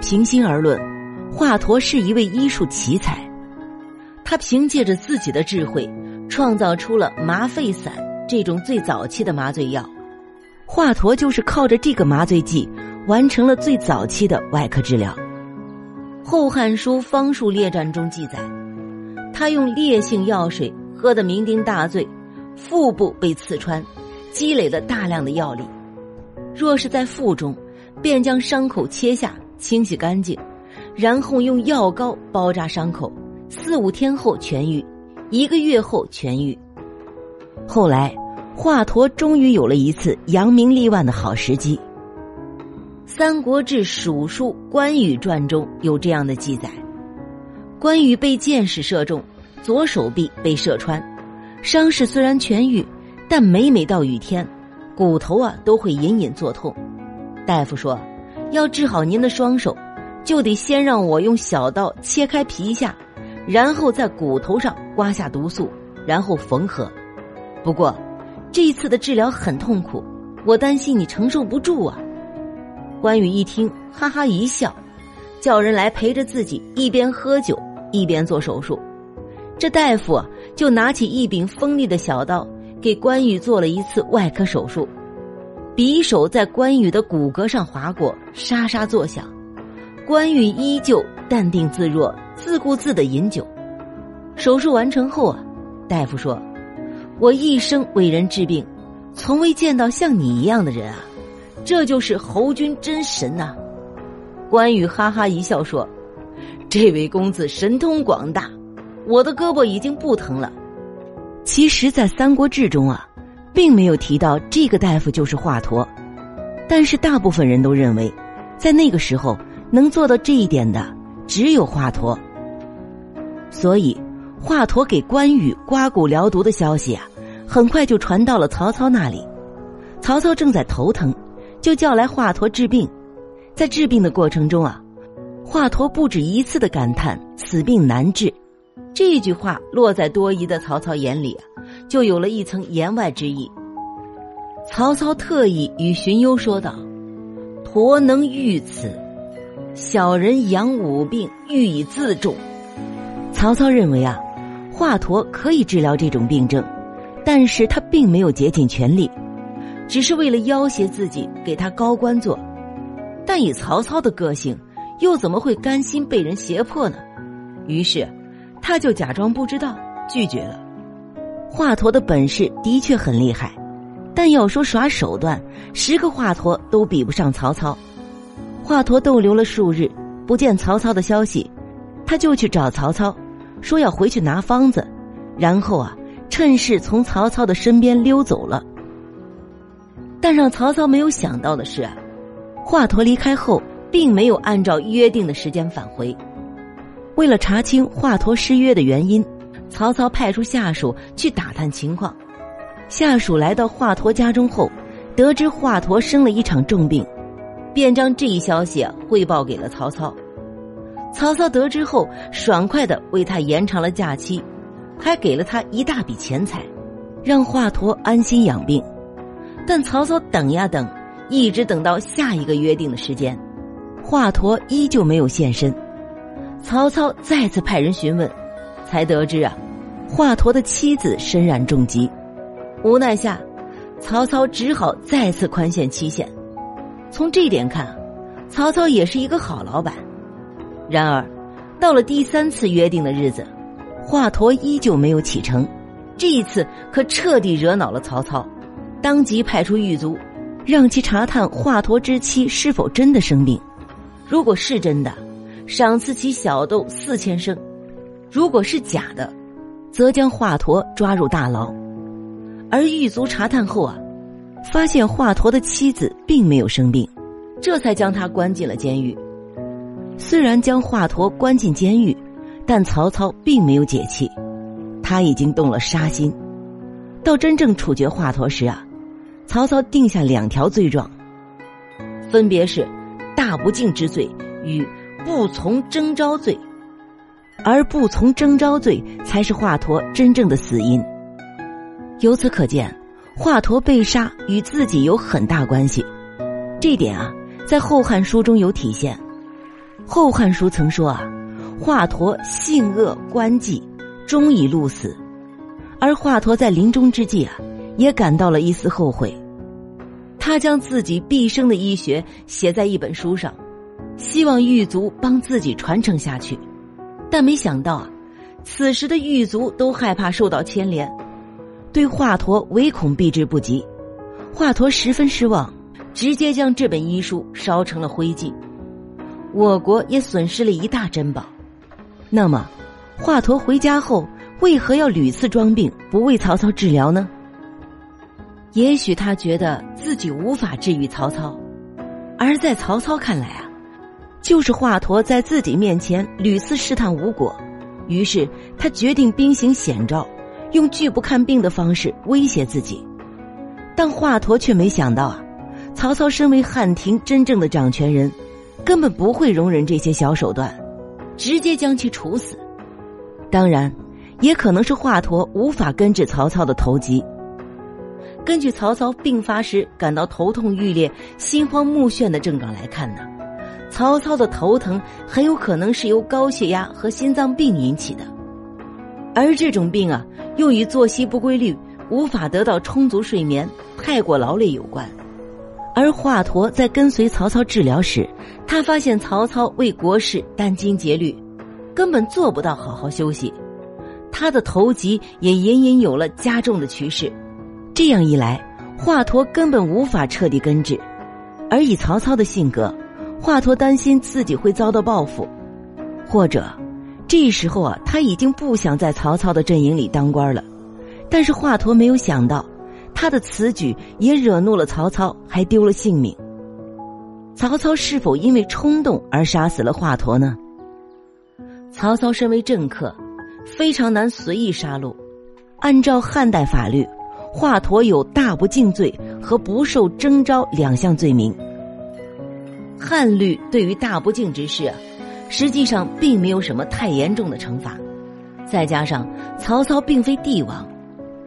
平心而论，华佗是一位医术奇才，他凭借着自己的智慧，创造出了麻沸散这种最早期的麻醉药。华佗就是靠着这个麻醉剂，完成了最早期的外科治疗。《后汉书方术列传》中记载，他用烈性药水喝得酩酊大醉，腹部被刺穿，积累了大量的药力。若是在腹中，便将伤口切下，清洗干净，然后用药膏包扎伤口，四五天后痊愈，一个月后痊愈。后来，华佗终于有了一次扬名立万的好时机。《三国志·蜀书·关羽传》中有这样的记载：关羽被箭矢射中，左手臂被射穿，伤势虽然痊愈，但每每到雨天。骨头啊都会隐隐作痛，大夫说，要治好您的双手，就得先让我用小刀切开皮下，然后在骨头上刮下毒素，然后缝合。不过，这一次的治疗很痛苦，我担心你承受不住啊。关羽一听，哈哈一笑，叫人来陪着自己一边喝酒一边做手术。这大夫就拿起一柄锋利的小刀。给关羽做了一次外科手术，匕首在关羽的骨骼上划过，沙沙作响。关羽依旧淡定自若，自顾自的饮酒。手术完成后啊，大夫说：“我一生为人治病，从未见到像你一样的人啊，这就是侯军真神呐！”关羽哈哈一笑说：“这位公子神通广大，我的胳膊已经不疼了。”其实，在《三国志》中啊，并没有提到这个大夫就是华佗，但是大部分人都认为，在那个时候能做到这一点的只有华佗。所以，华佗给关羽刮骨疗毒的消息啊，很快就传到了曹操那里。曹操正在头疼，就叫来华佗治病。在治病的过程中啊，华佗不止一次的感叹：“此病难治。”这句话落在多疑的曹操眼里，就有了一层言外之意。曹操特意与荀攸说道：“驼能愈此，小人养五病，欲以自重。”曹操认为啊，华佗可以治疗这种病症，但是他并没有竭尽全力，只是为了要挟自己，给他高官做。但以曹操的个性，又怎么会甘心被人胁迫呢？于是。他就假装不知道，拒绝了。华佗的本事的确很厉害，但要说耍手段，十个华佗都比不上曹操。华佗逗留了数日，不见曹操的消息，他就去找曹操，说要回去拿方子，然后啊，趁势从曹操的身边溜走了。但让曹操没有想到的是，华佗离开后，并没有按照约定的时间返回。为了查清华佗失约的原因，曹操派出下属去打探情况。下属来到华佗家中后，得知华佗生了一场重病，便将这一消息汇报给了曹操。曹操得知后，爽快的为他延长了假期，还给了他一大笔钱财，让华佗安心养病。但曹操等呀等，一直等到下一个约定的时间，华佗依旧没有现身。曹操再次派人询问，才得知啊，华佗的妻子身染重疾，无奈下，曹操只好再次宽限期限。从这点看，曹操也是一个好老板。然而，到了第三次约定的日子，华佗依旧没有启程。这一次可彻底惹恼了曹操，当即派出狱卒，让其查探华佗之妻是否真的生病。如果是真的，赏赐其小豆四千升，如果是假的，则将华佗抓入大牢。而狱卒查探后啊，发现华佗的妻子并没有生病，这才将他关进了监狱。虽然将华佗关进监狱，但曹操并没有解气，他已经动了杀心。到真正处决华佗时啊，曹操定下两条罪状，分别是大不敬之罪与。不从征召罪，而不从征召罪才是华佗真正的死因。由此可见，华佗被杀与自己有很大关系。这点啊，在《后汉书》中有体现。《后汉书》曾说啊，华佗性恶官妓，终以戮死。而华佗在临终之际啊，也感到了一丝后悔。他将自己毕生的医学写在一本书上，希望狱卒帮自己传承下去。但没想到啊，此时的狱卒都害怕受到牵连，对华佗唯恐避之不及。华佗十分失望，直接将这本医书烧成了灰烬。我国也损失了一大珍宝。那么，华佗回家后为何要屡次装病，不为曹操治疗呢？也许他觉得自己无法治愈曹操，而在曹操看来啊，就是华佗在自己面前屡次试探无果，于是他决定兵行险招，用拒不看病的方式威胁自己。但华佗却没想到啊，曹操身为汉廷真正的掌权人，根本不会容忍这些小手段，直接将其处死。当然，也可能是华佗无法根治曹操的头疾。根据曹操病发时感到头痛欲裂、心慌目眩的症状来看呢，曹操的头疼很有可能是由高血压和心脏病引起的，而这种病啊，又与作息不规律、无法得到充足睡眠、太过劳累有关。而华佗在跟随曹操治疗时，他发现曹操为国事殚精竭虑，根本做不到好好休息，他的头疾也隐隐有了加重的趋势。这样一来，华佗根本无法彻底根治，而以曹操的性格，华佗担心自己会遭到报复，或者，这时候啊，他已经不想在曹操的阵营里当官了。但是华佗没有想到，他的此举也惹怒了曹操，还丢了性命。曹操是否因为冲动而杀死了华佗呢？曹操身为政客，非常难随意杀戮，按照汉代法律。华佗有大不敬罪和不受征召两项罪名。汉律对于大不敬之事啊，实际上并没有什么太严重的惩罚。再加上曹操并非帝王，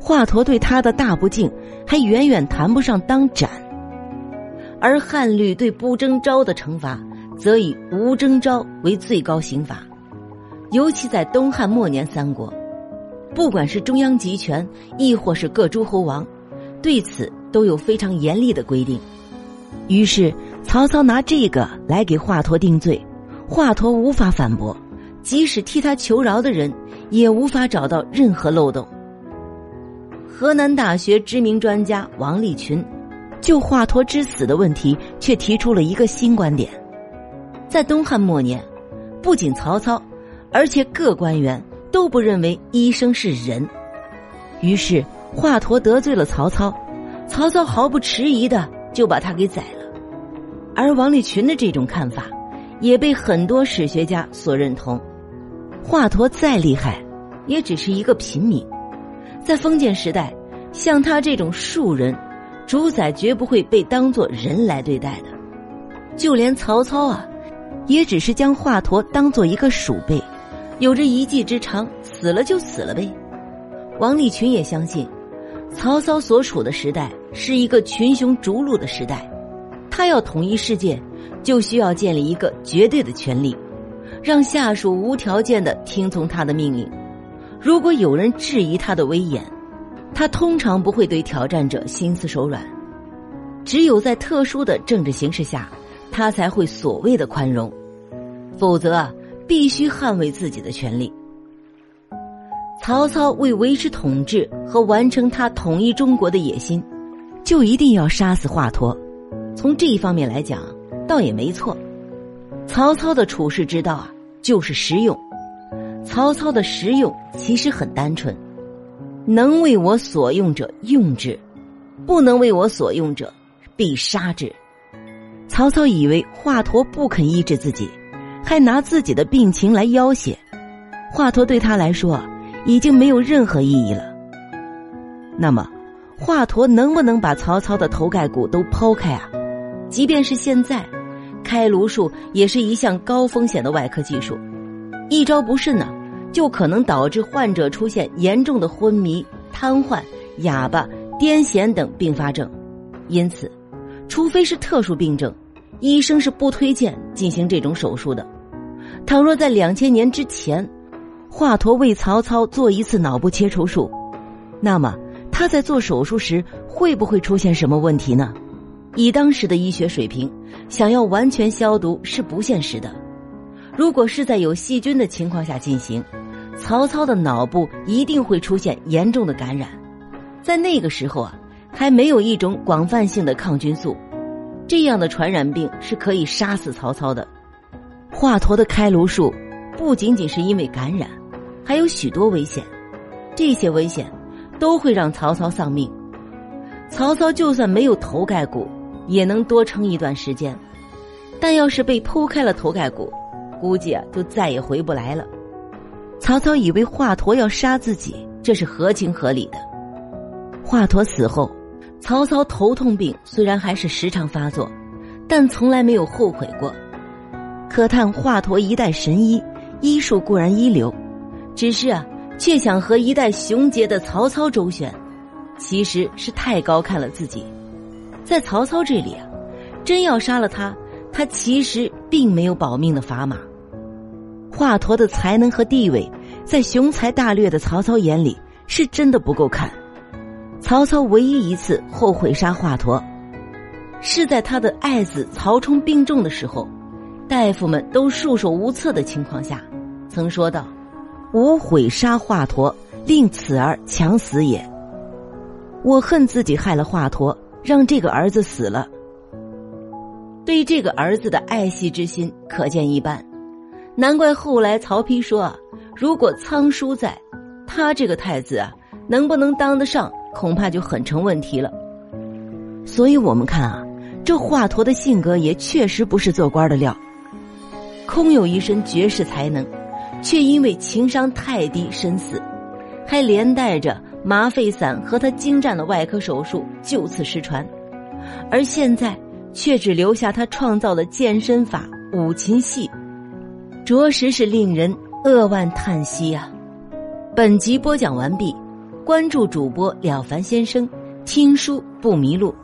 华佗对他的大不敬还远远谈不上当斩。而汉律对不征召的惩罚，则以无征召为最高刑罚。尤其在东汉末年三国。不管是中央集权，亦或是各诸侯王，对此都有非常严厉的规定。于是曹操拿这个来给华佗定罪，华佗无法反驳，即使替他求饶的人，也无法找到任何漏洞。河南大学知名专家王立群，就华佗之死的问题，却提出了一个新观点：在东汉末年，不仅曹操，而且各官员。都不认为医生是人，于是华佗得罪了曹操，曹操毫不迟疑的就把他给宰了。而王立群的这种看法，也被很多史学家所认同。华佗再厉害，也只是一个平民，在封建时代，像他这种庶人，主宰绝不会被当作人来对待的。就连曹操啊，也只是将华佗当做一个鼠辈。有着一技之长，死了就死了呗。王立群也相信，曹操所处的时代是一个群雄逐鹿的时代，他要统一世界，就需要建立一个绝对的权力，让下属无条件的听从他的命令。如果有人质疑他的威严，他通常不会对挑战者心慈手软。只有在特殊的政治形势下，他才会所谓的宽容，否则。必须捍卫自己的权利。曹操为维持统治和完成他统一中国的野心，就一定要杀死华佗。从这一方面来讲，倒也没错。曹操的处世之道啊，就是实用。曹操的实用其实很单纯：能为我所用者用之，不能为我所用者必杀之。曹操以为华佗不肯医治自己。还拿自己的病情来要挟，华佗对他来说已经没有任何意义了。那么，华佗能不能把曹操的头盖骨都剖开啊？即便是现在，开颅术也是一项高风险的外科技术，一招不慎呢，就可能导致患者出现严重的昏迷、瘫痪、哑巴、癫痫等并发症。因此，除非是特殊病症。医生是不推荐进行这种手术的。倘若在两千年之前，华佗为曹操做一次脑部切除术，那么他在做手术时会不会出现什么问题呢？以当时的医学水平，想要完全消毒是不现实的。如果是在有细菌的情况下进行，曹操的脑部一定会出现严重的感染。在那个时候啊，还没有一种广泛性的抗菌素，这样的传染病是可以杀死曹操的。华佗的开颅术不仅仅是因为感染，还有许多危险，这些危险都会让曹操丧命。曹操就算没有头盖骨，也能多撑一段时间，但要是被剖开了头盖骨，估计啊就再也回不来了。曹操以为华佗要杀自己，这是合情合理的。华佗死后，曹操头痛病虽然还是时常发作，但从来没有后悔过。可叹华佗一代神医，医术固然一流，只是啊，却想和一代雄杰的曹操周旋，其实是太高看了自己。在曹操这里啊，真要杀了他，他其实并没有保命的砝码。华佗的才能和地位，在雄才大略的曹操眼里是真的不够看。曹操唯一一次后悔杀华佗，是在他的爱子曹冲病重的时候。大夫们都束手无策的情况下，曾说道：“吾悔杀华佗，令此儿强死也。我恨自己害了华佗，让这个儿子死了。”对这个儿子的爱惜之心可见一斑，难怪后来曹丕说：“啊，如果仓叔在，他这个太子啊，能不能当得上，恐怕就很成问题了。”所以我们看啊，这华佗的性格也确实不是做官的料。空有一身绝世才能，却因为情商太低身死，还连带着麻沸散和他精湛的外科手术就此失传，而现在却只留下他创造的健身法五禽戏，着实是令人扼腕叹息呀。本集播讲完毕，关注主播了凡先生，听书不迷路。